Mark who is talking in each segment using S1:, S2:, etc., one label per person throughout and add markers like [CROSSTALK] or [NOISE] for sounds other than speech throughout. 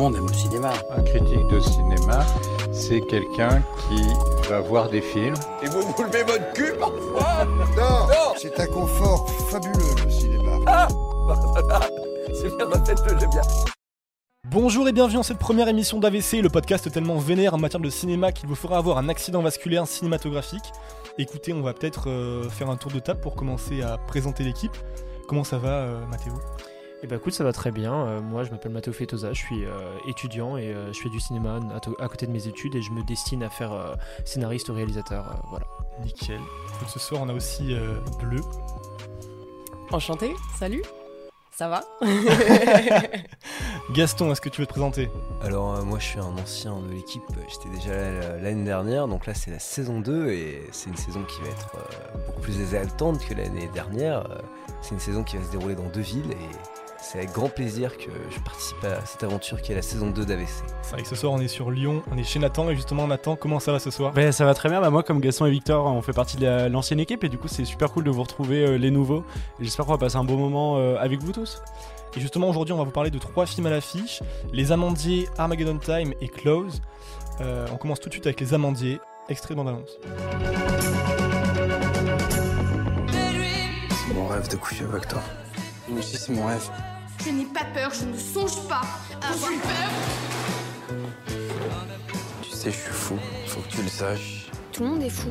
S1: monde aime le cinéma.
S2: Un critique de cinéma, c'est quelqu'un qui va voir des films.
S3: Et vous vous levez votre cul parfois
S4: Non, c'est un confort fabuleux le cinéma.
S3: Ah [LAUGHS] C'est bien, ma tête, j'aime bien.
S5: Bonjour et bienvenue dans cette première émission d'AVC, le podcast tellement vénère en matière de cinéma qu'il vous fera avoir un accident vasculaire cinématographique. Écoutez, on va peut-être euh, faire un tour de table pour commencer à présenter l'équipe. Comment ça va, euh, Mathéo?
S6: Eh ben écoute, ça va très bien. Euh, moi, je m'appelle Matteo Fetosa, je suis euh, étudiant et euh, je fais du cinéma à, côté de mes études et je me destine à faire euh, scénariste ou réalisateur. euh, voilà.
S5: Nickel. Donc, ce soir, on a aussi euh, Bleu.
S7: Enchanté, salut. Ça va? [LAUGHS]
S5: Gaston, est-ce que tu veux te présenter?
S8: Alors euh, moi je suis un ancien de l'équipe, j'étais déjà là l'année dernière, donc là c'est la saison 2 et c'est une saison qui va être euh, beaucoup plus exaltante que l'année dernière. C'est une saison qui va se dérouler dans deux villes et c'est avec grand plaisir que je participe à cette aventure qui est la saison 2 d'AVC.
S5: C'est vrai que ce soir, on est sur Lyon, on est chez Nathan, et justement, Nathan, comment ça va ce soir?
S9: Ben, ça va très bien, bah, moi comme Gaston et Victor on fait partie de la- l'ancienne équipe et du coup c'est super cool de vous retrouver euh, les nouveaux j'espère qu'on va passer un beau moment euh, avec vous tous.
S5: Et justement, aujourd'hui, on va vous parler de trois films à l'affiche Les Amandiers, Armageddon Time et Close. Euh, on commence tout de suite avec Les Amandiers, extrait de bande-annonce.
S1: C'est mon rêve de coucher avec toi. Moi aussi, c'est mon rêve.
S10: Je n'ai pas peur, je ne songe pas à avoir peur.
S1: Tu sais, je suis fou. Faut que tu le saches.
S10: Tout le monde est fou.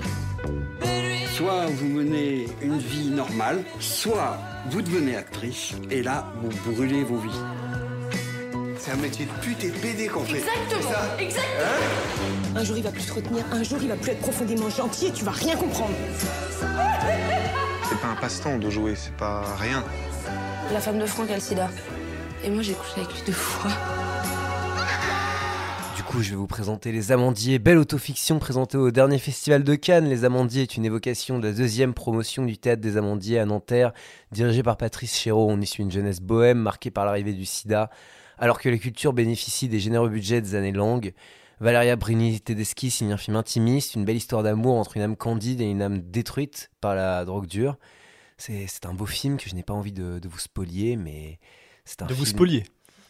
S11: Soit vous menez une vie normale, soit vous devenez actrice, et là, vous brûlez vos vies.
S4: C'est un métier de pute et de PD qu'on fait.
S10: Exactement, exactement.
S12: Un jour il va plus te retenir, un jour il va plus être profondément gentil et tu vas rien comprendre.
S4: C'est pas un passe-temps de jouer, c'est pas rien.
S7: La femme de Franck a le sida. Et moi j'ai couché avec lui deux fois.
S8: Du coup je vais vous présenter Les Amandiers, belle autofiction présentée au dernier festival de Cannes. Les Amandiers est une évocation de la deuxième promotion du théâtre des Amandiers à Nanterre, dirigée par Patrice Chéreau. On y suit une jeunesse bohème marquée par l'arrivée du sida. Alors que les cultures bénéficient des généreux budgets des années longues, Valeria Brini Tedeschi signe un film intimiste, une belle histoire d'amour entre une âme candide et une âme détruite par la drogue dure. C'est c'est un beau film que je n'ai pas envie de, de vous spolier, mais c'est un
S5: De vous spolier.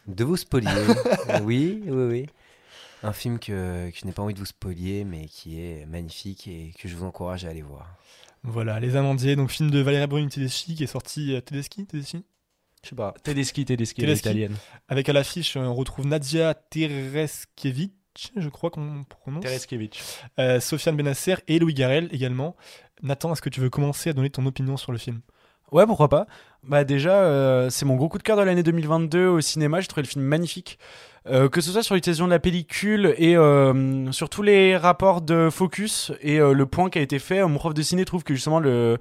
S8: De vous spolier, [LAUGHS] oui, oui, oui. Un film que, que je n'ai pas envie de vous spolier, mais qui est magnifique et que je vous encourage à aller voir.
S5: Voilà, Les Amandiers, donc film de Valeria Bruni Tedeschi qui est sorti. euh, Tedeschi Tedeschi?
S9: Je sais pas, Tedeschi, Tedeschi,
S5: Tedeschi.
S9: italienne.
S5: Avec à l'affiche, on retrouve Nadia Tereskevich, je crois qu'on prononce.
S9: Tereskevich.
S5: Euh, Sofiane Benasser et Louis Garrel également. Nathan, est-ce que tu veux commencer à donner ton opinion sur le film?
S9: Ouais, pourquoi pas. Bah déjà, euh, c'est mon gros coup de cœur de l'année 2022 au cinéma. J'ai trouvé le film magnifique. Euh, que ce soit sur l'utilisation de la pellicule et euh, sur tous les rapports de focus et le point qui a été fait. Mon prof de ciné trouve que justement le,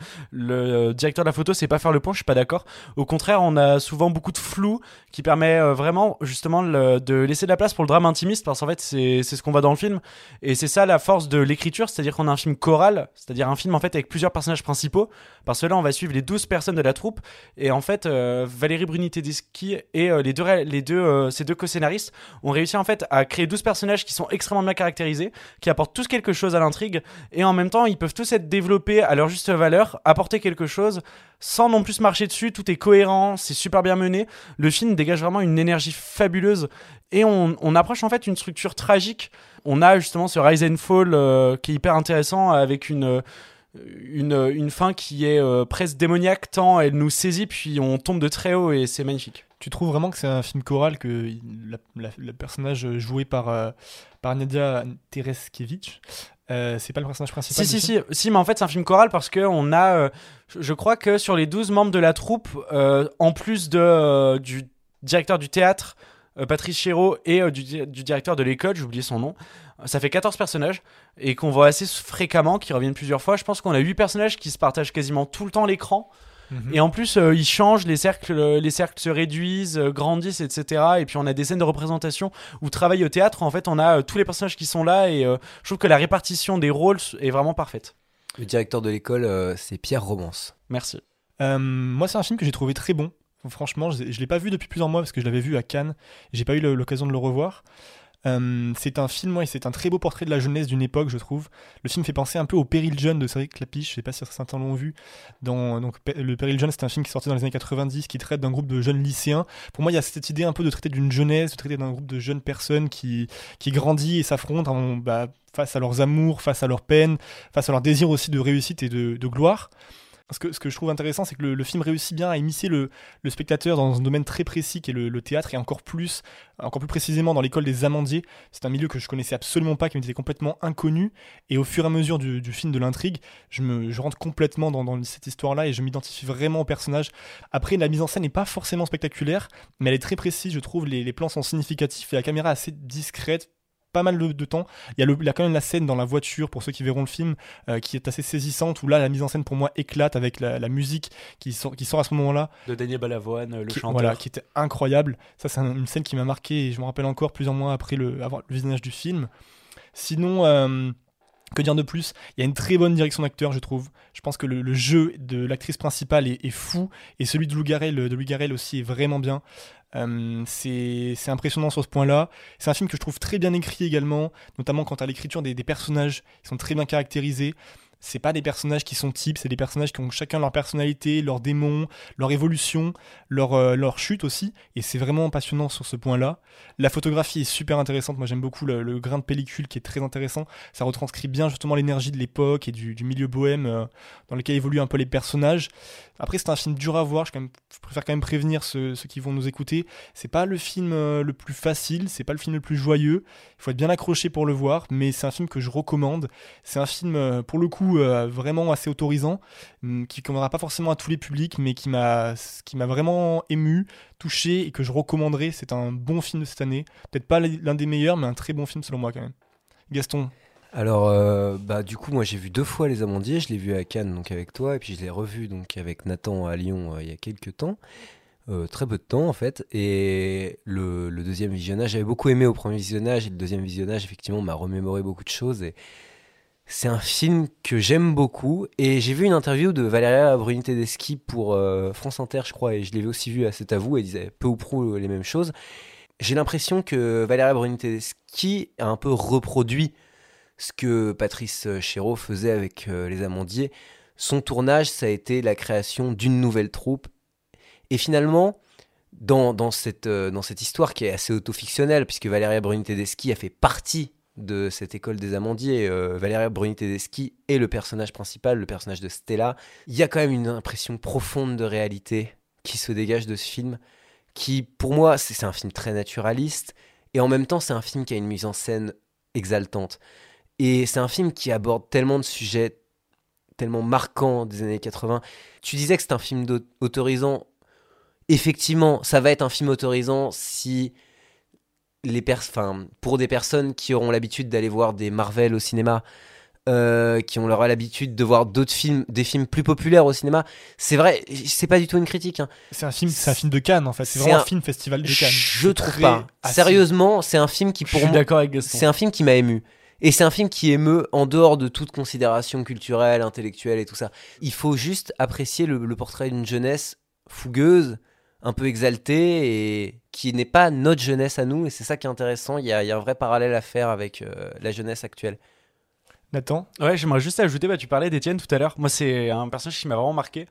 S9: directeur de la photo sait pas faire le point. Je suis pas d'accord. Au contraire, on a souvent beaucoup de flou qui permet vraiment justement de laisser de la place pour le drame intimiste parce qu'en fait c'est ce qu'on voit dans le film et c'est ça la force de l'écriture, c'est-à-dire qu'on a un film choral, c'est-à-dire un film en fait avec plusieurs personnages principaux. Parce que on va suivre les 12 personnes de la troupe et en fait, euh, Valérie Bruni Tedeschi et euh, les deux, les deux, euh, ces deux co-scénaristes ont réussi en fait à créer 12 personnages qui sont extrêmement bien caractérisés, qui apportent tous quelque chose à l'intrigue et en même temps, ils peuvent tous être développés à leur juste valeur, apporter quelque chose sans non plus marcher dessus. Tout est cohérent, c'est super bien mené. Le film dégage vraiment une énergie fabuleuse et on, approche en fait une structure tragique. On a justement ce Rise and Fall qui est hyper intéressant avec une. Une, une fin qui est euh, presque démoniaque tant elle nous saisit puis on tombe de très haut et c'est magnifique.
S5: Tu trouves vraiment que c'est un film choral, que le personnage joué par, euh, par Nadia Tereskevich, euh, c'est pas le personnage principal
S9: Si, si, si, si, mais en fait, c'est un film choral parce que on a, je- crois que sur les 12 membres de la troupe, en plus de, du directeur du théâtre, Patrice Chéreau, et euh, du, di- du directeur de l'école, j'ai oublié son nom, euh, ça fait 14 personnages et qu'on voit assez fréquemment, qui reviennent plusieurs fois. Je pense qu'on a 8 personnages qui se partagent quasiment tout le temps l'écran.
S5: Mhm.
S9: Et en plus, euh, ils changent, les cercles, euh, les cercles se réduisent, euh, grandissent, etc. Et puis on a des scènes de représentation où travaille au théâtre. En fait, on a euh, tous les personnages qui sont là et euh, je trouve que la répartition des rôles est vraiment parfaite.
S8: Le directeur de l'école, euh, c'est Pierre Romance.
S9: Merci.
S5: Euh, moi, c'est un film que j'ai trouvé très bon. Franchement, je ne l'ai pas vu depuis plusieurs mois parce que je l'avais vu à Cannes. J'ai pas eu l'occasion de le revoir. Euh, c'est un film, ouais, c'est un très beau portrait de la jeunesse d'une époque, je trouve. Le film fait penser un peu au Péril Jeune de Cédric Clapiche, je sais pas si certains l'ont vu. Donc, le Péril Jeune, c'est un film qui est sorti dans les années 90, qui traite d'un groupe de jeunes lycéens. Pour moi, il y a cette idée un peu de traiter d'une jeunesse, de traiter d'un groupe de jeunes personnes qui, qui grandit et s'affrontent en- bah, face à leurs amours, face à leurs peines, face à leur désir aussi de réussite et de gloire. Ce que, ce que je trouve intéressant, c'est que le, le film réussit bien à immiscer le, le spectateur dans un domaine très précis qui est le, le théâtre et encore plus, encore plus précisément dans l'école des Amandiers. C'est un milieu que je connaissais absolument pas, qui m'était complètement inconnu. Et au fur et à mesure du, du film, de l'intrigue, je, me, je rentre complètement dans, dans cette histoire-là et je m'identifie vraiment au personnage. Après, la mise en scène n'est pas forcément spectaculaire, mais elle est très précise, je trouve. Les, les plans sont significatifs et la caméra assez discrète pas mal de, de temps. Il y, a le, il y a quand même la scène dans la voiture, pour ceux qui verront le film, euh, qui est assez saisissante, où là, la mise en scène pour moi éclate avec la, la musique qui sort, qui sort à ce moment-là.
S9: De Daniel Balavoine, le
S5: qui,
S9: chanteur.
S5: Voilà, qui était incroyable. Ça, c'est un- une scène qui m'a marqué et je me rappelle encore plusieurs mois après le, avoir le visionnage du film. Sinon, euh, que dire de plus? Il y a une très bonne direction d'acteur, je trouve. Je pense que le, le jeu de l'actrice principale est, est fou et celui de Lou Garrel, de Louis Garrel aussi est vraiment bien. Euh, c'est impressionnant sur ce point-là. C'est un film que je trouve très bien écrit également, notamment quant à l'écriture des, personnages. Ils sont très bien caractérisés. C'est pas des personnages qui sont types, c'est des personnages qui ont chacun leur personnalité, leurs démons, leur évolution, leur, euh, leur chute aussi. Et c'est vraiment passionnant sur ce point-là. La photographie est super intéressante. Moi, j'aime beaucoup le, grain de pellicule qui est très intéressant. Ça retranscrit bien justement l'énergie de l'époque et du, milieu bohème euh, dans lequel évoluent un peu les personnages. Après, c'est un film dur à voir. Je, préfère quand même prévenir ceux, qui vont nous écouter. C'est pas le film euh, le plus facile, c'est pas le film le plus joyeux. Il faut être bien accroché pour le voir, mais c'est un film que je recommande. C'est un film, pour le coup, euh, vraiment assez autorisant, hum, qui conviendra pas forcément à tous les publics, mais qui m'a vraiment ému, touché et que je recommanderais. C'est un bon film de cette année. Peut-être pas l'un des meilleurs, mais un très bon film selon moi quand même. Gaston,
S8: Alors, euh, bah, du coup, moi j'ai vu deux fois Les Amandiers. Je l'ai vu à Cannes, donc avec toi, et puis je l'ai revu donc avec Nathan à Lyon euh, il y a quelques temps. Très peu de temps en fait. Et le, le deuxième visionnage, j'avais beaucoup aimé au premier visionnage, et le deuxième visionnage, effectivement, m'a remémoré beaucoup de choses. Et c'est un film que j'aime beaucoup. Et j'ai vu une interview de Valéria Bruni Tedeschi pour euh, France Inter, je crois, et je l'avais aussi vu à C'est à vous, et elle disait peu ou prou les mêmes choses. J'ai l'impression que Valéria Bruni Tedeschi a un peu reproduit ce que Patrice Chéreau faisait avec euh, les Amandiers. Son tournage, ça a été la création d'une nouvelle troupe. Et finalement, dans, dans cette, euh, dans cette histoire qui est assez autofictionnelle, puisque Valéria Bruni Tedeschi a fait partie de cette école des Amandiers, euh, Valéria Bruni Tedeschi est le personnage principal, le personnage de Stella. Il y a quand même une impression profonde de réalité qui se dégage de ce film, qui pour moi, c'est un film très naturaliste, et en même temps, c'est un film qui a une mise en scène exaltante. Et c'est un film qui aborde tellement de sujets tellement marquants des années 80. Tu disais que c'est un film autorisant. Effectivement, ça va être un film autorisant si les pers enfin, pour des personnes qui auront l'habitude d'aller voir des Marvel au cinéma, euh, qui ont leur l'habitude de voir d'autres films, des films plus populaires au cinéma. C'est vrai, c'est pas du tout une critique. hein.
S5: c'est un film, c'est un film de Cannes en fait. C'est vraiment un...
S8: un-
S5: film festival de Cannes.
S8: Je trouve pas.
S5: assis.
S8: Sérieusement, c'est un film qui
S9: Je
S8: pour
S9: suis
S8: moi,
S9: d'accord avec Gaston.
S8: c'est un film qui m'a ému. Et c'est un film qui émeut en dehors de toute considération culturelle, intellectuelle et tout ça. Il faut juste apprécier le, le portrait d'une jeunesse fougueuse, un peu exaltée et qui n'est pas notre jeunesse à nous. Et c'est ça qui est intéressant. Il y a, il y a un vrai parallèle à faire avec euh, la jeunesse actuelle.
S5: Nathan,
S9: Ouais, j'aimerais juste ajouter, bah, tu parlais d'Étienne tout à l'heure. Moi, c'est un personnage qui m'a vraiment marqué.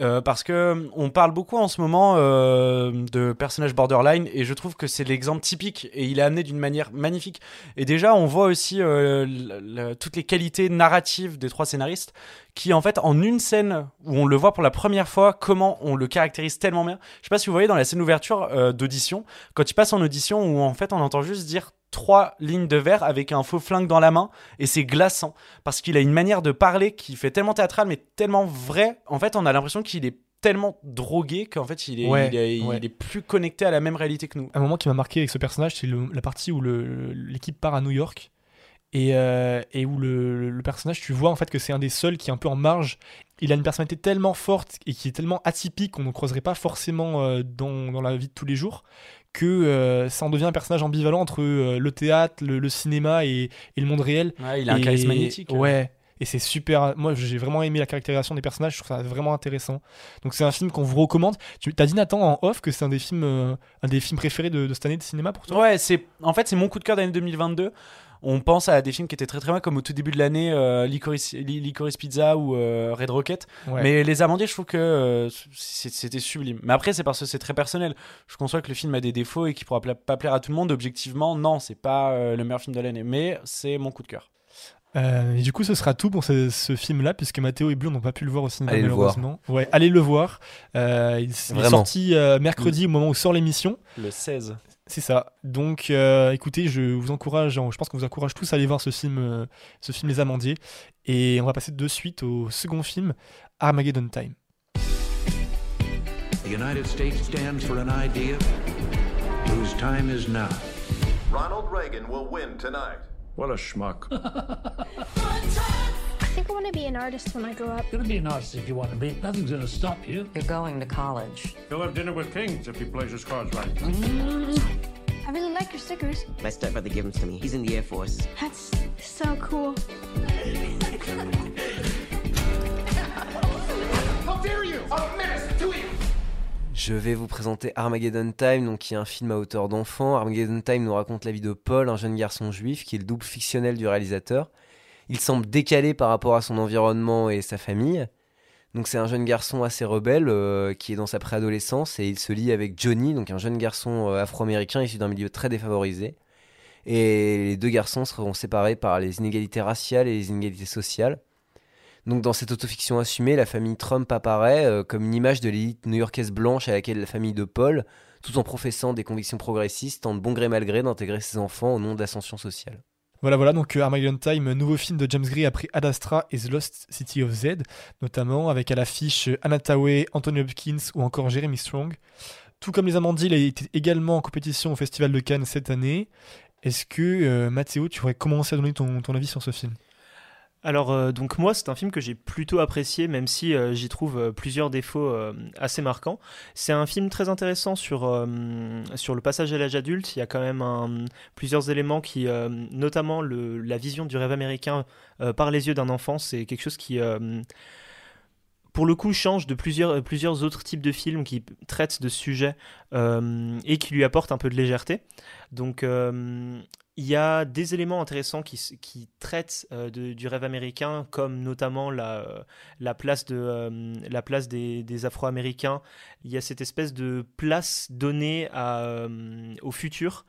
S9: Euh, parce que on parle beaucoup en ce moment euh, de personnages borderline et je trouve que c'est l'exemple typique et il est amené d'une manière magnifique. Et déjà, on voit aussi euh, toutes les qualités narratives des trois scénaristes qui, en fait, en une scène où on le voit pour la première fois, comment on le caractérise tellement bien. Je sais pas si vous voyez dans la scène d'ouverture euh, d'audition, quand il passe en audition où en fait on entend juste dire trois lignes de verre avec un faux flingue dans la main et c'est glaçant parce qu'il a une manière de parler qui fait tellement théâtral mais tellement vrai. En fait, on a l'impression qu'il est tellement drogué qu'en fait il est,
S5: Ouais,
S9: il, est, il
S5: ouais.
S9: est plus connecté à la même réalité que nous.
S5: un moment qui m'a marqué avec ce personnage, c'est la partie où l'équipe part à New York et, euh, et où le, le personnage, tu vois en fait que c'est un des seuls qui est un peu en marge. Il a une personnalité tellement forte et qui est tellement atypique qu'on ne croiserait pas forcément euh, dans, dans la vie de tous les jours que euh, ça en devient un personnage ambivalent entre euh, le théâtre, le, le cinéma et, et le monde réel.
S9: Ouais, il a un
S5: Et-
S9: charisme magnétique.
S5: Ouais. Et c'est super. Moi, j'ai vraiment aimé la caractérisation des personnages. Je trouve ça vraiment intéressant. Donc, c'est un film qu'on vous recommande. Tu as dit, Nathan, en off, que c'est un des films, euh, un des films préférés de, de cette année de cinéma pour toi?
S9: Ouais, c'est en fait c'est mon coup de cœur d'année 2022. On pense à des films qui étaient très très bien, comme au tout début de l'année, euh, Licorice, Li- Licorice Pizza ou euh, Red Rocket.
S5: Ouais.
S9: Mais Les Amandiers, je trouve que euh, c'était sublime. Mais après, c'est parce que c'est très personnel. Je conçois que le film a des défauts et qu'il pourra pla- pas plaire à tout le monde. Objectivement, non, c'est pas euh, le meilleur film de l'année. Mais c'est mon coup de cœur.
S5: Euh, et du coup, ce sera tout pour ce, ce film-là, puisque Mathéo et Bleu n'ont pas pu le voir au cinéma,
S8: Allez le voir.
S5: malheureusement. Ouais, allez le voir. Euh, il, il est sorti euh, mercredi, au moment où sort l'émission.
S9: Le 16.
S5: C'est ça. Donc, euh, écoutez, je vous encourage, je pense qu'on vous encourage tous à aller voir ce film, euh, ce film Les Amandiers. Et on va passer de suite au second film, Armageddon Time.
S13: The United States stands for an idea whose time is now.
S14: Ronald Reagan will win tonight.
S13: What a schmuck. [LAUGHS]
S15: I think I want to be an artist when I grow up.
S16: You're gonna be an artist if you want to be. Nothing's gonna stop you.
S17: You're going to college.
S13: He'll have dinner with kings if he plays his cards right.
S15: I really like your stickers.
S18: My stepbrother gave them to me. He's in the Air Force.
S15: That's so cool.
S14: How dare you! A menace to you!
S8: Je vais vous présenter Armageddon Time, donc qui est un film à hauteur d'enfant. Armageddon Time nous raconte la vie de Paul, un jeune garçon juif qui est le double fictionnel du réalisateur. Il semble décalé par rapport à son environnement et sa famille. Donc c'est un jeune garçon assez rebelle euh, qui est dans sa préadolescence et il se lie avec Johnny, donc un jeune garçon euh, afro-américain issu d'un milieu très défavorisé. Et les deux garçons seront séparés par les inégalités raciales et les inégalités sociales. Donc dans cette autofiction assumée, la famille Trump apparaît euh, comme une image de l'élite new-yorkaise blanche à laquelle la famille de Paul, tout en professant des convictions progressistes, tente bon gré mal gré d'intégrer ses enfants au nom de l'ascension sociale.
S5: Voilà, voilà, donc euh, Armageddon Time, nouveau film de James Gray après Ad Astra et The Lost City of Z, notamment avec à l'affiche euh, Anna Tawai, Anthony Hopkins ou encore Jeremy Strong. Tout comme Les Amandiers, il été également en compétition au Festival de Cannes cette année. Est-ce que, euh, Mathéo, tu aurais commencé à donner ton avis sur ce film?
S6: Alors, euh, donc moi, c'est un film que j'ai plutôt apprécié, même si euh, j'y trouve euh, plusieurs défauts assez marquants. C'est un film très intéressant sur, sur le passage à l'âge adulte. Il y a quand même plusieurs éléments qui, notamment la vision du rêve américain par les yeux d'un enfant, c'est quelque chose qui... pour le coup, change de plusieurs, plusieurs autres types de films qui traitent de ce sujet euh, et qui lui apportent un peu de légèreté. Donc, il y a des éléments intéressants qui, traitent euh, du rêve américain, comme notamment la, euh, la place, euh, des, Afro-Américains. Il y a cette espèce de place donnée au futur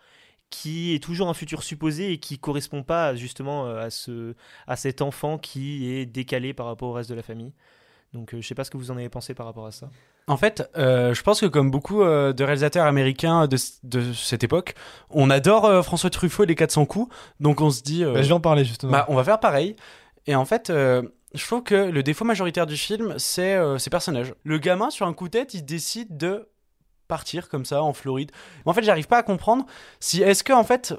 S6: qui est toujours un futur supposé et qui correspond pas justement à cet enfant qui est décalé par rapport au reste de la famille. Donc euh, je sais pas ce que vous en avez pensé par rapport à ça.
S9: En fait, euh, je pense que comme beaucoup euh, de réalisateurs américains de, de cette époque, on adore euh, François Truffaut et les 400 coups, donc on se dit... euh,
S5: Bah, je vais en parler, justement.
S9: bah, on va faire pareil. Et en fait, euh, je trouve que le défaut majoritaire du film, c'est euh, ses personnages. Le gamin, sur un coup de tête, il décide de partir comme ça en Floride. Mais en fait, j'arrive pas à comprendre si est-ce que en fait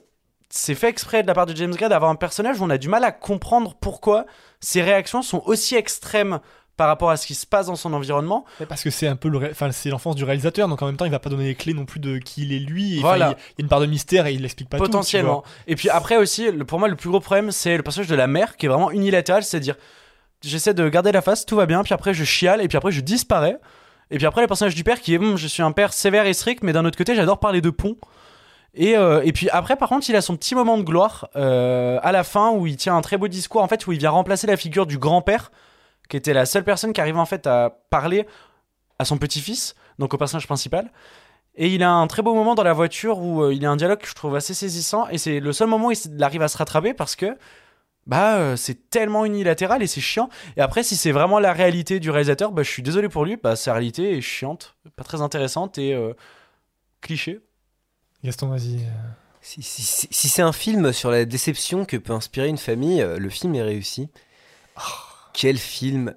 S9: c'est fait exprès de la part de James Gray d'avoir un personnage où on a du mal à comprendre pourquoi ses réactions sont aussi extrêmes par rapport à ce qui se passe dans son environnement.
S5: Parce que c'est un peu le ré- enfin, c'est l'enfance du réalisateur, donc en même temps, il va pas donner les clés non plus de qui il est lui. et,
S9: Voilà.
S5: Il y a- il y a une part de mystère et il l'explique pas tout,
S9: potentiellement.
S5: vois.
S9: Et puis après aussi, pour moi, le plus gros problème, c'est le personnage de la mère qui est vraiment unilatéral, c'est-à-dire j'essaie de garder la face, tout va bien, puis après je chiale, et puis après je disparais. Et puis après, le personnage du père qui est, Hum, je suis un père sévère et strict, mais d'un autre côté, j'adore parler de pont. Et, euh, et puis après, par contre, il a son petit moment de gloire euh, à la fin où il tient un très beau discours, en fait, où il vient remplacer la figure du grand-père, qui était la seule personne qui arrivait en fait à parler à son petit-fils, donc au personnage principal. Et il a un très beau moment dans la voiture où euh, il a un dialogue que je trouve assez saisissant, et c'est le seul moment où il arrive à se rattraper parce que bah euh, c'est tellement unilatéral et c'est chiant. Et après, si c'est vraiment la réalité du réalisateur, bah je suis désolé pour lui, bah sa réalité est chiante, pas très intéressante et euh, cliché.
S5: Gaston, vas-y.
S8: Si, si- si- si c'est un film sur la déception que peut inspirer une famille, le film est réussi. Quel film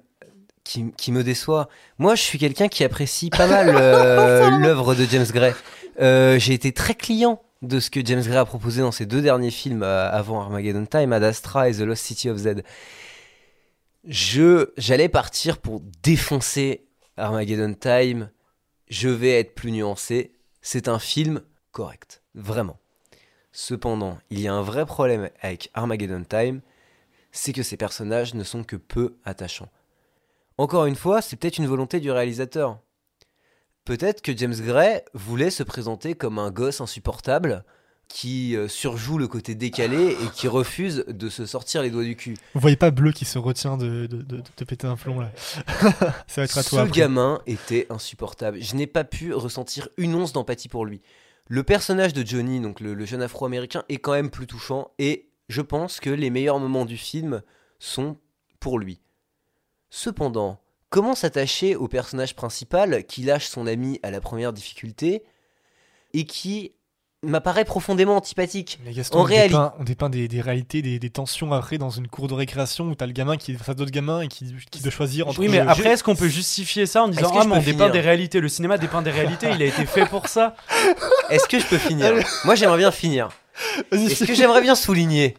S8: qui, qui me déçoit. Moi, je suis quelqu'un qui apprécie pas mal [LAUGHS] euh, l'œuvre de James Gray. Euh, J'ai été très client de ce que James Gray a proposé dans ses deux derniers films euh, avant Armageddon Time, Ad Astra et The Lost City of Z. Je, j'allais partir pour défoncer Armageddon Time. Je vais être plus nuancé. C'est un film correct, vraiment. Cependant, il y a un vrai problème avec Armageddon Time, c'est que ces personnages ne sont que peu attachants. Encore une fois, c'est peut-être une volonté du réalisateur. Peut-être que James Gray voulait se présenter comme un gosse insupportable qui euh, surjoue le côté décalé et qui refuse de se sortir les doigts du cul.
S5: Vous voyez pas Bleu qui se retient de, de, de, de péter un plomb là [LAUGHS] Ça va être à toi.
S8: Ce
S5: après.
S8: gamin était insupportable. Je n'ai pas pu ressentir une once d'empathie pour lui. Le personnage de Johnny, donc le, le jeune afro-américain, est quand même plus touchant et je pense que les meilleurs moments du film sont pour lui. Cependant, comment s'attacher au personnage principal qui lâche son ami à la première difficulté et qui m'apparaît profondément antipathique.
S5: Mais Gaston,
S8: en
S5: on,
S8: réalité,
S5: dépeint, on dépeint des, des réalités, des, des tensions après dans une cour de récréation où t'as le gamin qui est face à d'autres gamins et qui, qui doit choisir entre.
S9: Oui, mais après, est-ce qu'on peut justifier ça en disant Ah, mais on dépeint des réalités Le cinéma dépeint des réalités, il a été fait pour ça. [LAUGHS]
S8: Est-ce que je peux finir? [LAUGHS] Moi, j'aimerais bien finir. Et ce que j'aimerais bien souligner,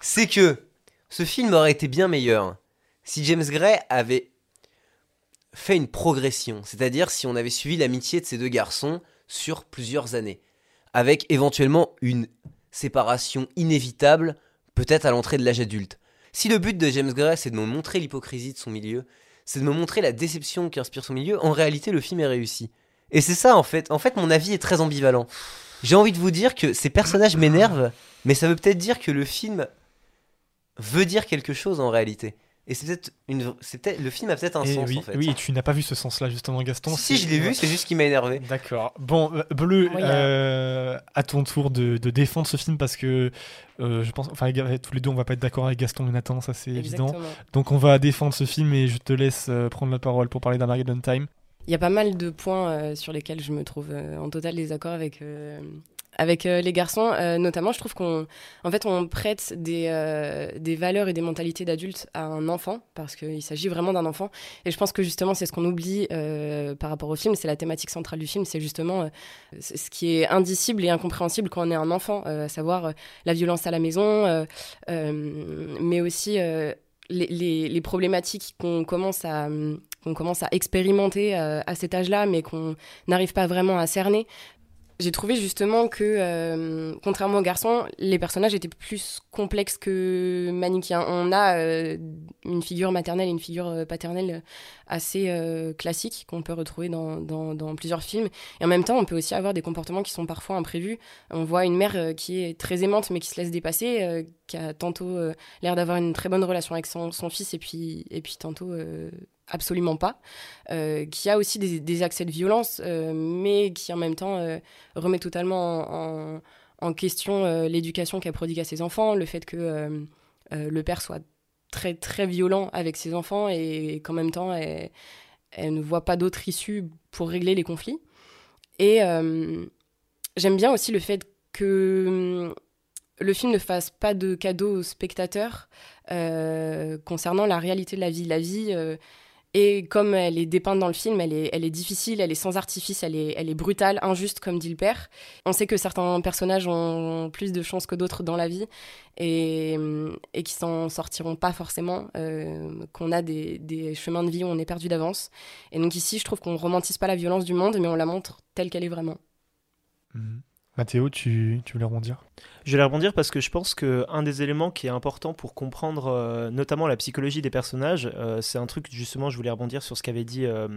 S8: c'est que ce film aurait été bien meilleur si James Gray avait fait une progression, c'est-à-dire si on avait suivi l'amitié de ces deux garçons sur plusieurs années, avec éventuellement une séparation inévitable, peut-être à l'entrée de l'âge adulte. Si le but de James Gray, c'est de me montrer l'hypocrisie de son milieu, c'est de me montrer la déception qu'inspire son milieu, en réalité, le film est réussi. Et c'est ça, en fait. En fait, mon avis est très ambivalent. J'ai envie de vous dire que ces personnages m'énervent, mais ça veut peut-être dire que le film veut dire quelque chose en réalité. Et c'est peut-être une, c'est peut-être le film a peut-être un
S5: Et
S8: sens
S5: oui,
S8: en fait.
S5: oui, et tu n'as pas vu ce sens-là justement, Gaston.
S8: Si, je l'ai vu, c'est juste qu'il m'a énervé.
S5: D'accord. Bon, euh, Bleu,
S8: Oui,
S5: euh, à ton tour de, de défendre ce film parce que euh, je pense, enfin, tous les deux, on va pas être d'accord avec Gaston et Nathan, ça c'est évident.
S17: Exactement.
S5: Donc on va défendre ce film et je te laisse prendre la parole pour parler d'Armageddon Time.
S17: Il y a pas mal de points euh, sur lesquels je me trouve euh, en total désaccord avec, euh, avec les garçons. Notamment, je trouve qu'on en fait, on prête des, des valeurs et des mentalités d'adultes à un enfant, parce qu'il s'agit vraiment d'un enfant. Et je pense que justement, c'est ce qu'on oublie par rapport au film, c'est la thématique centrale du film, c'est justement ce qui est indicible et incompréhensible quand on est un enfant, à savoir la violence à la maison, mais aussi... les, les problématiques qu'on commence à qu'on commence à expérimenter euh, à cet âge-là, mais qu'on n'arrive pas vraiment à cerner. J'ai trouvé justement que, euh, contrairement aux garçons, les personnages étaient plus complexes que manichéens. On a euh, une figure maternelle et une figure paternelle assez euh, classique qu'on peut retrouver dans, plusieurs films. Et en même temps, on peut aussi avoir des comportements qui sont parfois imprévus. On voit une mère qui est très aimante mais qui se laisse dépasser, qui a tantôt l'air d'avoir une très bonne relation avec son, son fils et puis, et puis tantôt absolument pas, euh, qui a aussi des, accès de violence, euh, mais qui en même temps euh, remet totalement en, question l'éducation qu'elle prodigue à ses enfants, le fait que le père soit très très violent avec ses enfants et qu'en même temps elle, ne voit pas d'autre issue pour régler les conflits. Et j'aime bien aussi le fait que hum, le film ne fasse pas de cadeau aux spectateurs concernant la réalité de la vie. La vie, et comme elle est dépeinte dans le film, elle est, difficile, elle est sans artifice, elle est, brutale, injuste, comme dit le père. On sait que certains personnages ont plus de chances que d'autres dans la vie et, et qui s'en sortiront pas forcément, euh, qu'on a des, chemins de vie où on est perdu d'avance. Et donc ici, je trouve qu'on romantise pas la violence du monde, mais on la montre telle qu'elle est vraiment.
S5: Mathéo, tu, tu voulais rebondir?
S6: Je vais rebondir parce que je pense qu'un des éléments qui est important pour comprendre euh, notamment la psychologie des personnages, euh, c'est un truc justement, je voulais rebondir sur ce qu'avait dit euh,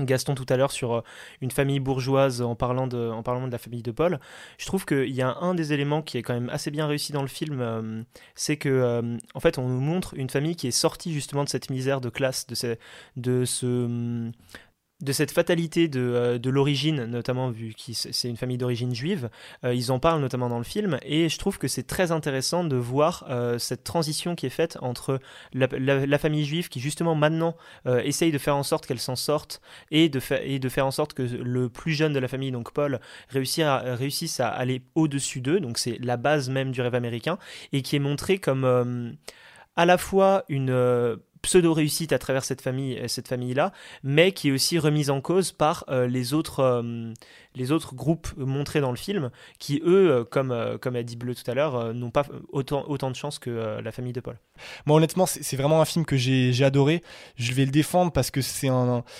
S6: Gaston tout à l'heure sur une famille bourgeoise en parlant, de, en parlant de la famille de Paul. Je trouve qu'il y a un des éléments qui est quand même assez bien réussi dans le film, c'est que en fait on nous montre une famille qui est sortie justement de cette misère de classe, de, ces, de ce de cette fatalité de, euh, de l'origine, notamment vu que c'est une famille d'origine juive. Euh, ils en parlent notamment dans le film, et je trouve que c'est très intéressant de voir euh, cette transition qui est faite entre la, famille juive qui justement maintenant essaye de faire en sorte qu'elle s'en sorte, et de, et faire en sorte que le plus jeune de la famille, donc Paul, réussisse à, aller au-dessus d'eux, donc c'est la base même du rêve américain, et qui est montré comme à la fois une pseudo-réussite à travers cette famille, euh, cette famille-là, mais qui est aussi remise en cause par euh, les, autres, euh, les autres groupes montrés dans le film, qui eux, comme, comme a dit Bleu tout à l'heure, n'ont pas autant, autant de chance que la famille de Paul.
S5: Moi, honnêtement, c'est vraiment un film que j'ai adoré. Je vais le défendre parce que c'est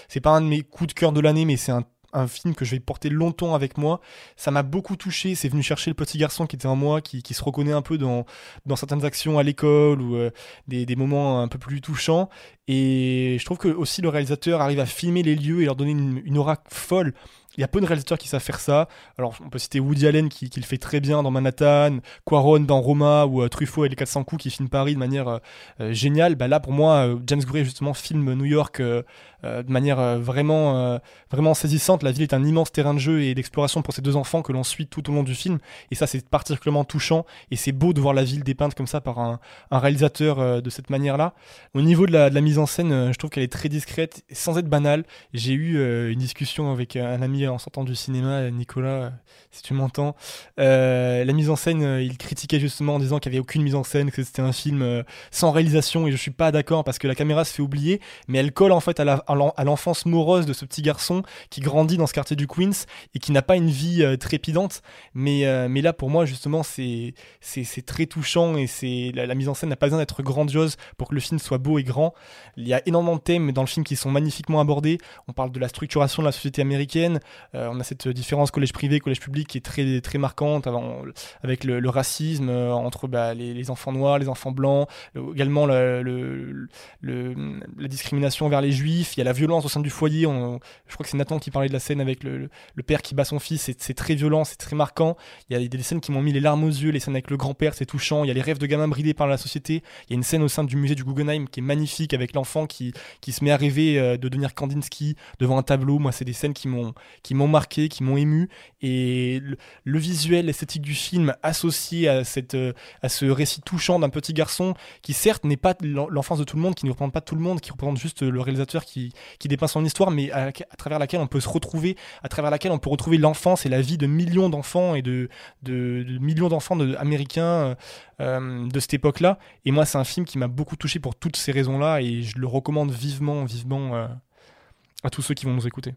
S5: c'est pas un de mes coups de cœur de l'année, mais c'est un, un film que je vais porter longtemps avec moi. Ça m'a beaucoup touché. C'est venu chercher le petit garçon qui était en moi, qui, qui se reconnaît un peu dans, dans certaines actions à l'école ou euh, des, des, moments un peu plus touchants. Et je trouve que aussi le réalisateur arrive à filmer les lieux et leur donner une, une aura folle. Il y a peu de réalisateurs qui savent faire ça. Alors, on peut citer Woody Allen qui, le fait très bien dans Manhattan, Quaron dans Roma ou euh, Truffaut et les 400 coups qui filment Paris de manière euh, euh, géniale. Bah, là, pour moi, James Gray justement filme New York de manière vraiment, vraiment saisissante. La ville est un immense terrain de jeu et d'exploration pour ces deux enfants que l'on suit tout au long du film. Et ça, c'est particulièrement touchant. Et c'est beau de voir la ville dépeinte comme ça par un, réalisateur de cette manière-là. Au niveau de la mise en scène, je trouve qu'elle est très discrète, sans être banale. J'ai eu une discussion avec un ami en sortant du cinéma, Nicolas, si tu m'entends. Euh, la mise en scène, euh, il critiquait justement en disant qu'il n'y avait aucune mise en scène, que c'était un film euh, sans réalisation, et je suis pas d'accord parce que la caméra se fait oublier, mais elle colle en fait à, l'enfance morose de ce petit garçon qui grandit dans ce quartier du Queens et qui n'a pas une vie euh, trépidante. Mais, euh, là, pour moi, justement, c'est, très touchant et la mise en scène n'a pas besoin d'être grandiose pour que le film soit beau et grand. Il y a énormément de thèmes dans le film qui sont magnifiquement abordés. On parle de la structuration de la société américaine. Euh, on a cette différence collège privé, collège public qui est très, très marquante avec le, racisme euh, entre bah, les, enfants noirs, les enfants blancs, le, également le, le, la discrimination vers les juifs. Il y a la violence au sein du foyer. Je crois que c'est Nathan qui parlait de la scène avec le, père qui bat son fils. C'est très violent, c'est très marquant. Il y a des scènes qui m'ont mis les larmes aux yeux. Les scènes avec le grand-père, c'est touchant. Il y a les rêves de gamins bridés par la société. Il y a une scène au sein du musée du Guggenheim qui est magnifique avec l'enfant qui, qui se met à rêver euh, de devenir Kandinsky devant un tableau. Moi, c'est des scènes qui m'ont qui m'ont marqué, qui m'ont ému. Et le, visuel, l'esthétique du film associé à, cette, euh, à ce récit touchant d'un petit garçon qui, certes, n'est pas l'enfance de tout le monde, qui ne représente pas tout le monde, qui représente juste le réalisateur qui, qui dépeint son histoire, mais à, travers laquelle on peut se retrouver, à travers laquelle on peut retrouver l'enfance et la vie de millions d'enfants et de, de, de millions d'enfants américains euh, de cette époque-là. Et moi, c'est un film qui m'a beaucoup touché pour toutes ces raisons-là et je le recommande vivement, vivement euh, à tous ceux qui vont nous écouter.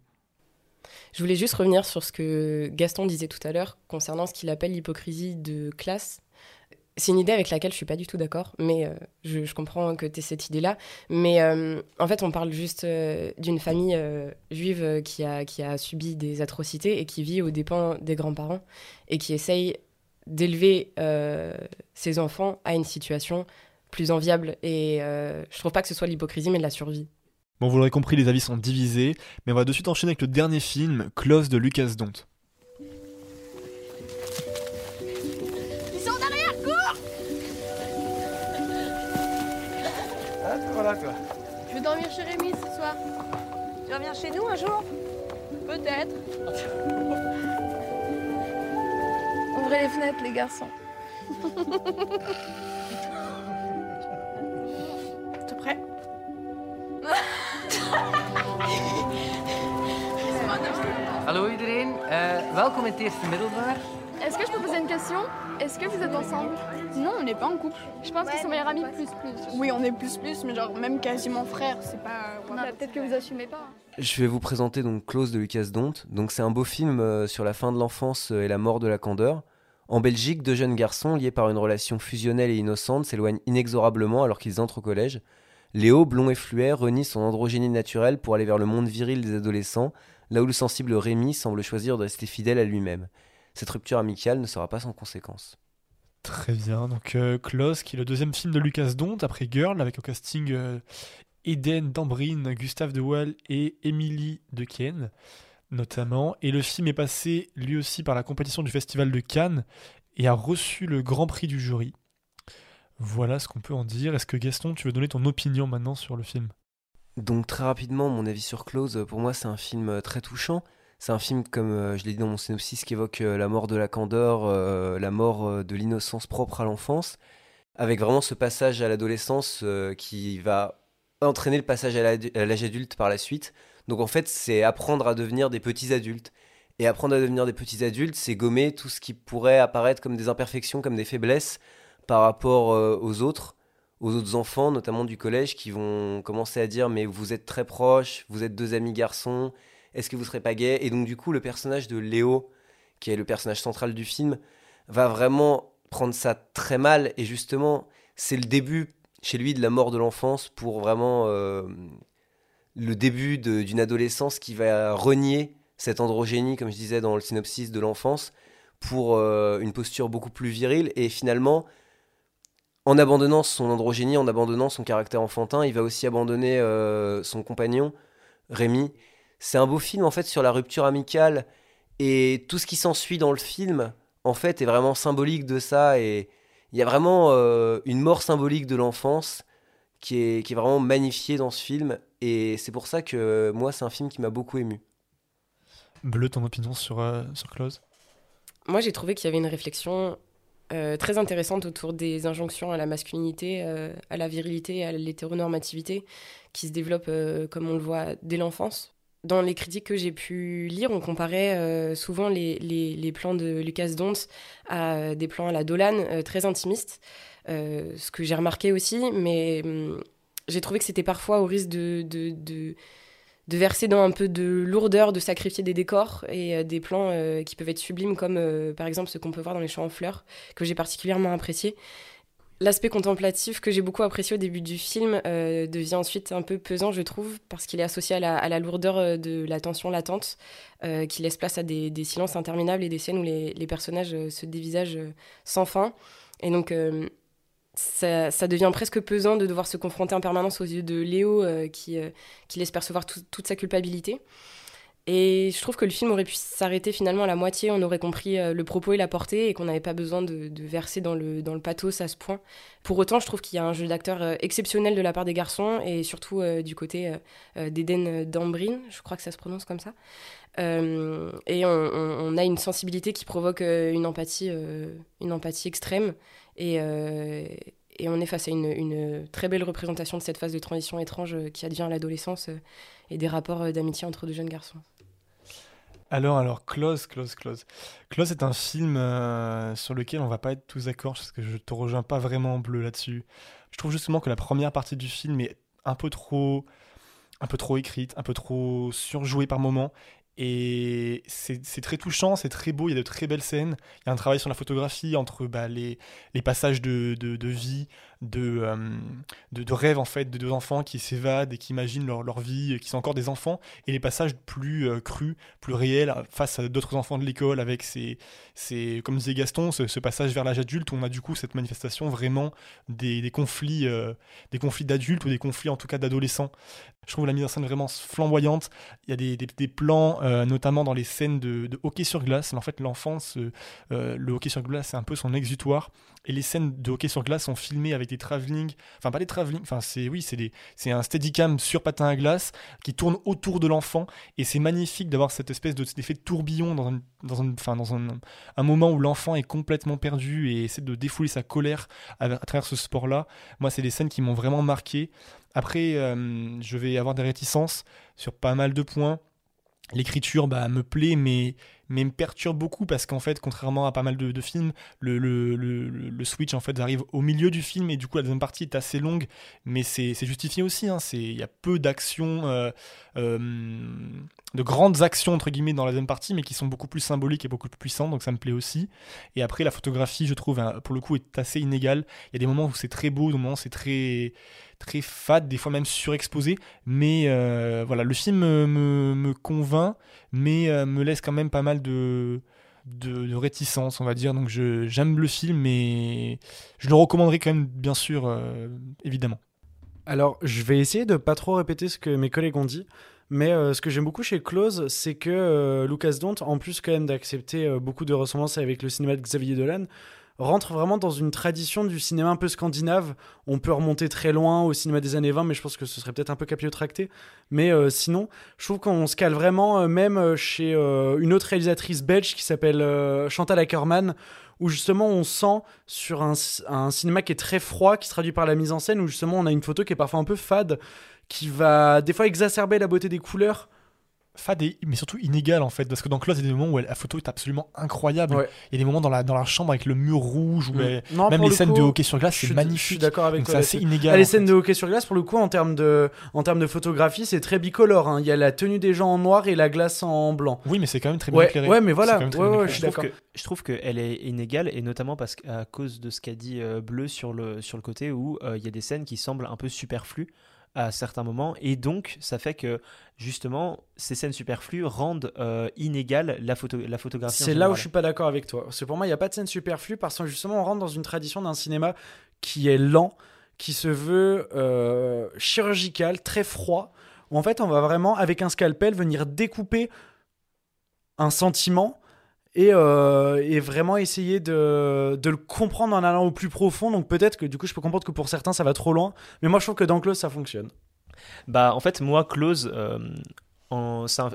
S17: Je voulais juste revenir sur ce que Gaston disait tout à l'heure concernant ce qu'il appelle l'hypocrisie de classe. C'est une idée avec laquelle je suis pas du tout d'accord, mais euh, je, comprends que tu aies cette idée-là. Mais euh, en fait, on parle juste euh, d'une famille juive qui a, qui a subi des atrocités et qui vit aux dépens des grands-parents et qui essaye d'élever ses enfants à une situation plus enviable. Et je trouve pas que ce soit l'hypocrisie, mais de la survie.
S5: Bon, vous l'aurez compris, les avis sont divisés, mais on va de suite enchaîner avec le dernier film, Close de Lucas Dont.
S10: Ils sont derrière, cours
S3: Ah, voilà quoi.
S10: Je vais dormir chez Rémi ce soir.
S19: Tu reviens chez nous un jour?
S10: Peut-être. Ouvrez les fenêtres, les garçons. [LAUGHS]
S20: Hallo iedereen, uh, welkom in het eerste middelbaar.
S10: Est-ce que je peux poser une question? Est-ce que vous êtes ensemble?
S19: Non, on n'est pas en couple.
S10: Je pense qu'ils sont meilleurs amis plus plus.
S19: Oui, on est plus plus, mais genre même quasiment frères, c'est pas.
S10: Voilà. Peut-être que vous assumez pas.
S8: Je vais vous présenter donc Close de Lucas Dont. Donc c'est un beau film euh, sur la fin de l'enfance euh, et la mort de la candeur. En Belgique, deux jeunes garçons liés par une relation fusionnelle et innocente s'éloignent inexorablement alors qu'ils entrent au collège. Léo, blond et fluet, renie son androgénie naturelle pour aller vers le monde viril des adolescents, là où le sensible Rémi semble choisir de rester fidèle à lui-même. Cette rupture amicale ne sera pas sans conséquence.
S5: Très bien, donc euh, Close, qui est le deuxième film de Lucas Dont, après Girl, avec au casting euh, Eden Dambrine, Gustave De Waal et Emily Dequesne, notamment. Et le film est passé lui aussi par la compétition du Festival de Cannes et a reçu le grand prix du jury. Voilà ce qu'on peut en dire. Est-ce que Gaston, tu veux donner ton opinion maintenant sur le film?
S8: Donc très rapidement, mon avis sur Close, pour moi c'est un film très touchant. C'est un film, comme euh, je l'ai dit dans mon synopsis, qui évoque euh, la mort de la candeur, euh, la mort euh, de l'innocence propre à l'enfance, avec vraiment ce passage à l'adolescence euh, qui va entraîner le passage à l'âge adulte par la suite. Donc en fait, c'est apprendre à devenir des petits adultes. Et apprendre à devenir des petits adultes, c'est gommer tout ce qui pourrait apparaître comme des imperfections, comme des faiblesses par rapport euh, aux autres, aux autres enfants, notamment du collège, qui vont commencer à dire mais vous êtes très proches, vous êtes deux amis garçons, est-ce que vous serez pas gay? Et donc du coup, le personnage de Léo, qui est le personnage central du film, va vraiment prendre ça très mal. Et justement, c'est le début chez lui de la mort de l'enfance pour vraiment euh, le début d'une adolescence qui va renier cette androgénie, comme je disais dans le synopsis de l'enfance, pour euh, une posture beaucoup plus virile. Et finalement, en abandonnant son androgénie, en abandonnant son caractère enfantin, il va aussi abandonner euh, son compagnon, Rémi. C'est un beau film en fait sur la rupture amicale et tout ce qui s'ensuit dans le film, en fait, est vraiment symbolique de ça. Et il y a vraiment euh, une mort symbolique de l'enfance qui est, qui est vraiment magnifiée dans ce film. Et c'est pour ça que moi, c'est un film qui m'a beaucoup ému.
S5: Bleu, ton opinion sur, euh, sur Close?
S17: Moi, j'ai trouvé qu'il y avait une réflexion euh, très intéressante autour des injonctions à la masculinité, euh, à la virilité, à l'hétéronormativité, qui se développent, euh, comme on le voit, dès l'enfance. Dans les critiques que j'ai pu lire, on comparait euh, souvent les, les, plans de Lucas Dont à des plans à la Dolan, très intimistes, ce que j'ai remarqué aussi, mais hum, j'ai trouvé que c'était parfois au risque de, de verser dans un peu de lourdeur, de sacrifier des décors et euh, des plans euh, qui peuvent être sublimes, comme euh, par exemple ce qu'on peut voir dans les champs en fleurs, que j'ai particulièrement apprécié. L'aspect contemplatif que j'ai beaucoup apprécié au début du film devient ensuite un peu pesant, je trouve, parce qu'il est associé à la, lourdeur de la tension latente, qui laisse place à des, silences interminables et des scènes où les, les personnages se dévisagent sans fin. Et donc, ça, devient presque pesant de devoir se confronter en permanence aux yeux de Léo, euh, qui, euh, qui laisse percevoir tout- toute sa culpabilité. Et je trouve que le film aurait pu s'arrêter finalement à la moitié, on aurait compris euh, le propos et la portée, et qu'on n'avait pas besoin de, de verser dans le, dans le pathos à ce point. Pour autant, je trouve qu'il y a un jeu d'acteur exceptionnel de la part des garçons, et surtout du côté d'Eden Dambrin, je crois que ça se prononce comme ça. Et on, on- a une sensibilité qui provoque une, empathie, une empathie extrême, et, euh, et on est face à une, très belle représentation de cette phase de transition étrange qui advient à l'adolescence euh, et des rapports euh, d'amitié entre deux jeunes garçons.
S5: Alors, alors, Close, Close, Close. Close est un film sur lequel on va pas être tous d'accord, parce que je te rejoins pas vraiment en bleu là-dessus. Je trouve justement que la première partie du film est un peu trop, un peu trop écrite, un peu trop surjouée par moments. Et c'est très touchant, c'est très beau, il y a de très belles scènes. Il y a un travail sur la photographie entre bah, les, passages de, vie, de, euh, de, de rêves en fait, de deux enfants qui s'évadent et qui imaginent leur, vie, qui sont encore des enfants, et les passages plus euh, crus, plus réels, face à d'autres enfants de l'école, avec ces, ces, comme disait Gaston, ce, passage vers l'âge adulte, où on a du coup cette manifestation vraiment des, des conflits, euh, des conflits d'adultes ou des conflits en tout cas d'adolescents. Je trouve la mise en scène vraiment flamboyante. Il y a des, des plans, euh, notamment dans les scènes de, hockey sur glace. En fait, l'enfance, euh, euh, le hockey sur glace, c'est un peu son exutoire. Et les scènes de hockey sur glace sont filmées avec des travelling, enfin pas des travelling, enfin c'est oui, c'est des, c'est un steadicam sur patin à glace qui tourne autour de l'enfant. Et c'est magnifique d'avoir cette espèce de- d'effet de tourbillon dans un, dans enfin, dans un, un moment où l'enfant est complètement perdu et essaie de défouler sa colère à, travers ce sport-là. Moi, c'est des scènes qui m'ont vraiment marqué. Après, je vais avoir des réticences sur pas mal de points. L'écriture bah, me plaît, mais, mais me perturbe beaucoup parce qu'en fait, contrairement à pas mal de, films, le, le, le, switch en fait arrive au milieu du film et du coup la deuxième partie est assez longue, mais c'est justifié aussi. hein. Il y a peu d'actions, euh, euh, de grandes actions entre guillemets dans la deuxième partie, mais qui sont beaucoup plus symboliques et beaucoup plus puissantes, donc ça me plaît aussi. Et après, la photographie, je trouve, hein, pour le coup, est assez inégale. Il y a des moments où c'est très beau, des moments où c'est très très fade, des fois même surexposé. Mais euh, voilà, le film me, convainc, mais euh, me laisse quand même pas mal de, de, réticence, on va dire. Donc j'aime le film, mais je le recommanderais quand même, bien sûr, euh, évidemment.
S9: Alors, je vais essayer de pas trop répéter ce que mes collègues ont dit, mais ce que j'aime beaucoup chez Close, c'est que Lucas Dont, en plus quand même d'accepter beaucoup de ressemblances avec le cinéma de Xavier Dolan, rentre vraiment dans une tradition du cinéma un peu scandinave. On peut remonter très loin au cinéma des années 20, mais je pense que ce serait peut-être un peu capillotracté. Mais euh, sinon, je trouve qu'on se cale vraiment, euh, même euh, chez une autre réalisatrice belge qui s'appelle Chantal Ackerman, où justement on sent sur un, un cinéma qui est très froid, qui se traduit par la mise en scène, où justement on a une photo qui est parfois un peu fade, qui va des fois exacerber la beauté des couleurs.
S5: Fade, et- mais surtout inégal en fait, parce que dans Close, il y a des moments où elle- la photo est absolument incroyable.
S9: Ouais.
S5: Il y a des moments dans la, dans la chambre avec le mur rouge, ou
S9: Mm.
S5: même les
S9: le
S5: scènes
S9: coup,
S5: de hockey sur glace, c'est magnifique.
S9: Je suis d'accord avec.
S5: C'est assez inégal.
S9: Ah, les scènes
S5: fait.
S9: de hockey sur glace, pour le coup, en termes de, en termes de photographie, c'est très bicolore. hein. Il y a la tenue des gens en noir et la glace en blanc.
S5: Oui, mais c'est quand même très bien
S9: ouais,
S5: éclairé.
S9: Ouais, mais voilà. Ouais, je suis
S6: je trouve
S9: d'accord.
S6: que je trouve qu'elle est inégale et notamment parce qu'à cause de ce qu'a dit euh, Bleu sur le sur le côté où euh, il y a des scènes qui semblent un peu superflues à certains moments, et donc ça fait que justement ces scènes superflues rendent euh, inégale la, photo, la photographie.
S9: C'est là où je suis pas d'accord avec toi. Parce que pour moi, il n'y a pas de scène superflue parce que justement, on rentre dans une tradition d'un cinéma qui est lent, qui se veut euh, chirurgical, très froid, où en fait, on va vraiment, avec un scalpel, venir découper un sentiment et, euh, et vraiment essayer de, de le comprendre en allant au plus profond. Donc peut-être que du coup, je peux comprendre que pour certains, ça va trop loin. Mais moi, je trouve que dans Close, ça fonctionne.
S6: Bah, en fait, moi, Close, euh,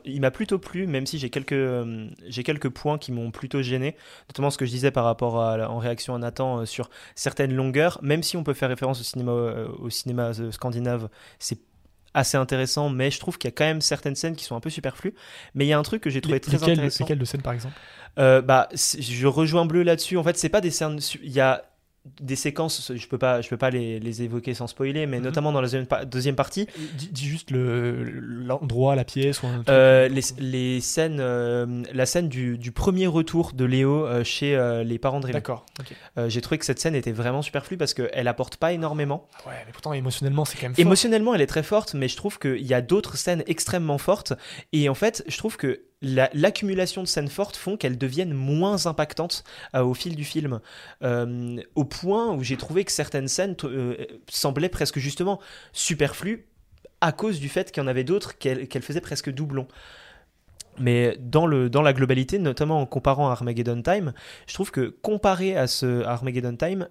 S6: il m'a plutôt plu, même si j'ai quelques, euh, quelques points qui m'ont plutôt gêné, notamment ce que je disais par rapport à, en réaction à Nathan sur certaines longueurs, même si on peut faire référence au cinéma, au cinéma scandinave, c'est assez intéressant, mais je trouve qu'il y a quand même certaines scènes qui sont un peu superflues. Mais il y a un truc que j'ai trouvé
S7: Les-
S6: très
S7: lesquelles-
S6: intéressant.
S7: lesquelles de scènes, par exemple?
S6: Euh, bah, je rejoins Bleu là-dessus. En fait, c'est pas des scènes. Il y a des séquences, je peux pas, je peux pas les, les évoquer sans spoiler, mais
S7: Mhm.
S6: notamment dans la deuxième, deuxième partie.
S7: Dis, dis juste le- l'endroit, la pièce ou un truc.
S6: Euh, les, les scènes, euh, la scène du, du premier retour de Léo euh, chez euh, les parents de Rémi.
S7: D'accord.
S6: Euh, J'ai trouvé que cette scène était vraiment superflue parce qu'elle apporte pas énormément.
S7: Ouais, mais pourtant, émotionnellement, c'est quand même fort.
S6: Émotionnellement, elle est très forte, mais je trouve qu'il y a d'autres scènes extrêmement fortes. Et en fait, je trouve que la- l'accumulation de scènes fortes font qu'elles deviennent moins impactantes euh, au fil du film. Euh, au point où j'ai trouvé que certaines scènes euh, semblaient presque justement superflues à cause du fait qu'il y en avait d'autres qu'elles faisaient presque doublon. Mais dans, le, dans la globalité, notamment en comparant Armageddon Time, je trouve que comparé à ce Armageddon Time,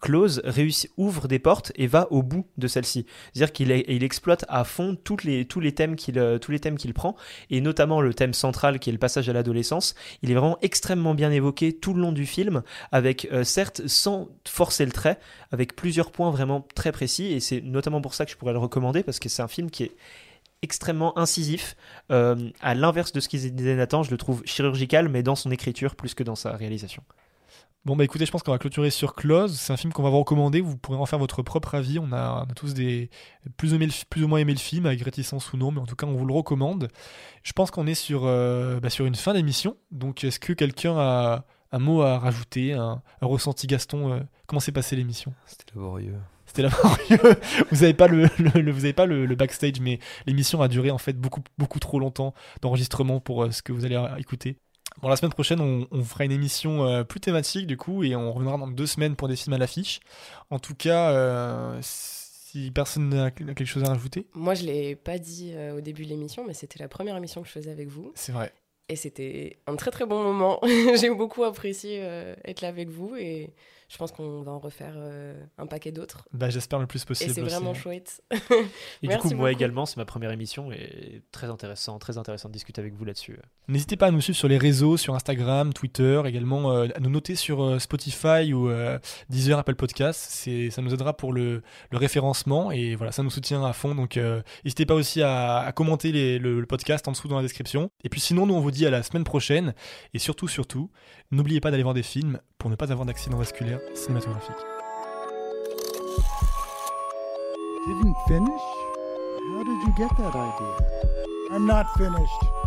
S6: Close réussit, ouvre des portes et va au bout de celle-ci. C'est-à-dire qu'il exploite à fond toutes les, tous les thèmes qu'il euh, tous les thèmes qu'il prend, et notamment le thème central qui est le passage à l'adolescence. Il est vraiment extrêmement bien évoqué tout le long du film, avec euh, certes sans forcer le trait, avec plusieurs points vraiment très précis, et c'est notamment pour ça que je pourrais le recommander, parce que c'est un film qui est extrêmement incisif. Euh, à l'inverse de ce qu'il disait Nathan, je le trouve chirurgical, mais dans son écriture plus que dans sa réalisation.
S7: Bon bah écoutez, je pense qu'on va clôturer sur Close. C'est un film qu'on va vous recommander. Vous pourrez en faire votre propre avis. On a, on a tous des plus ou, plus ou moins aimé le film, avec réticence ou non, mais en tout cas on vous le recommande. Je pense qu'on est sur, euh, bah, sur une fin d'émission. Donc est-ce que quelqu'un a un mot à rajouter, un, un ressenti Gaston euh, Comment s'est passée l'émission?
S8: C'était laborieux.
S7: C'était laborieux. [LAUGHS] vous n'avez pas le, le- le- vous avez pas le, backstage, mais l'émission a duré en fait beaucoup beaucoup trop longtemps d'enregistrement pour euh, ce que vous allez écouter. Bon, la semaine prochaine, on, on fera une émission euh, plus thématique du coup, et on reviendra dans deux semaines pour des films à l'affiche. En tout cas, euh, si personne n'a quelque chose à rajouter,
S17: Moi, je l'ai pas dit euh, au début de l'émission, mais c'était la première émission que je faisais avec vous.
S7: c'est vrai.
S17: Et c'était un très très bon moment. [LAUGHS] J'ai beaucoup apprécié être là avec vous et je pense qu'on va en refaire euh, un paquet d'autres.
S7: Bah, j'espère le plus
S17: Et
S7: possible.
S17: c'est
S7: aussi.
S17: vraiment chouette. [LAUGHS]
S6: Et
S17: Merci
S6: du coup, moi également, c'est ma première émission et très intéressant, très intéressant de discuter avec vous là-dessus.
S7: N'hésitez pas à nous suivre sur les réseaux, sur Instagram, Twitter, également euh, à nous noter sur euh, Spotify ou euh, Deezer, Apple Podcasts. C'est, ça nous aidera pour le, le référencement et voilà, ça nous soutient à fond. Donc euh, n'hésitez pas aussi à, à commenter les- le, le podcast en dessous dans la description. Et puis sinon, nous on vous dit à la semaine prochaine et surtout, surtout, n'oubliez pas d'aller voir des films pour ne pas avoir d'accident vasculaire cinématographique.
S4: Didn't finish? How did you get that idea? I'm not finished.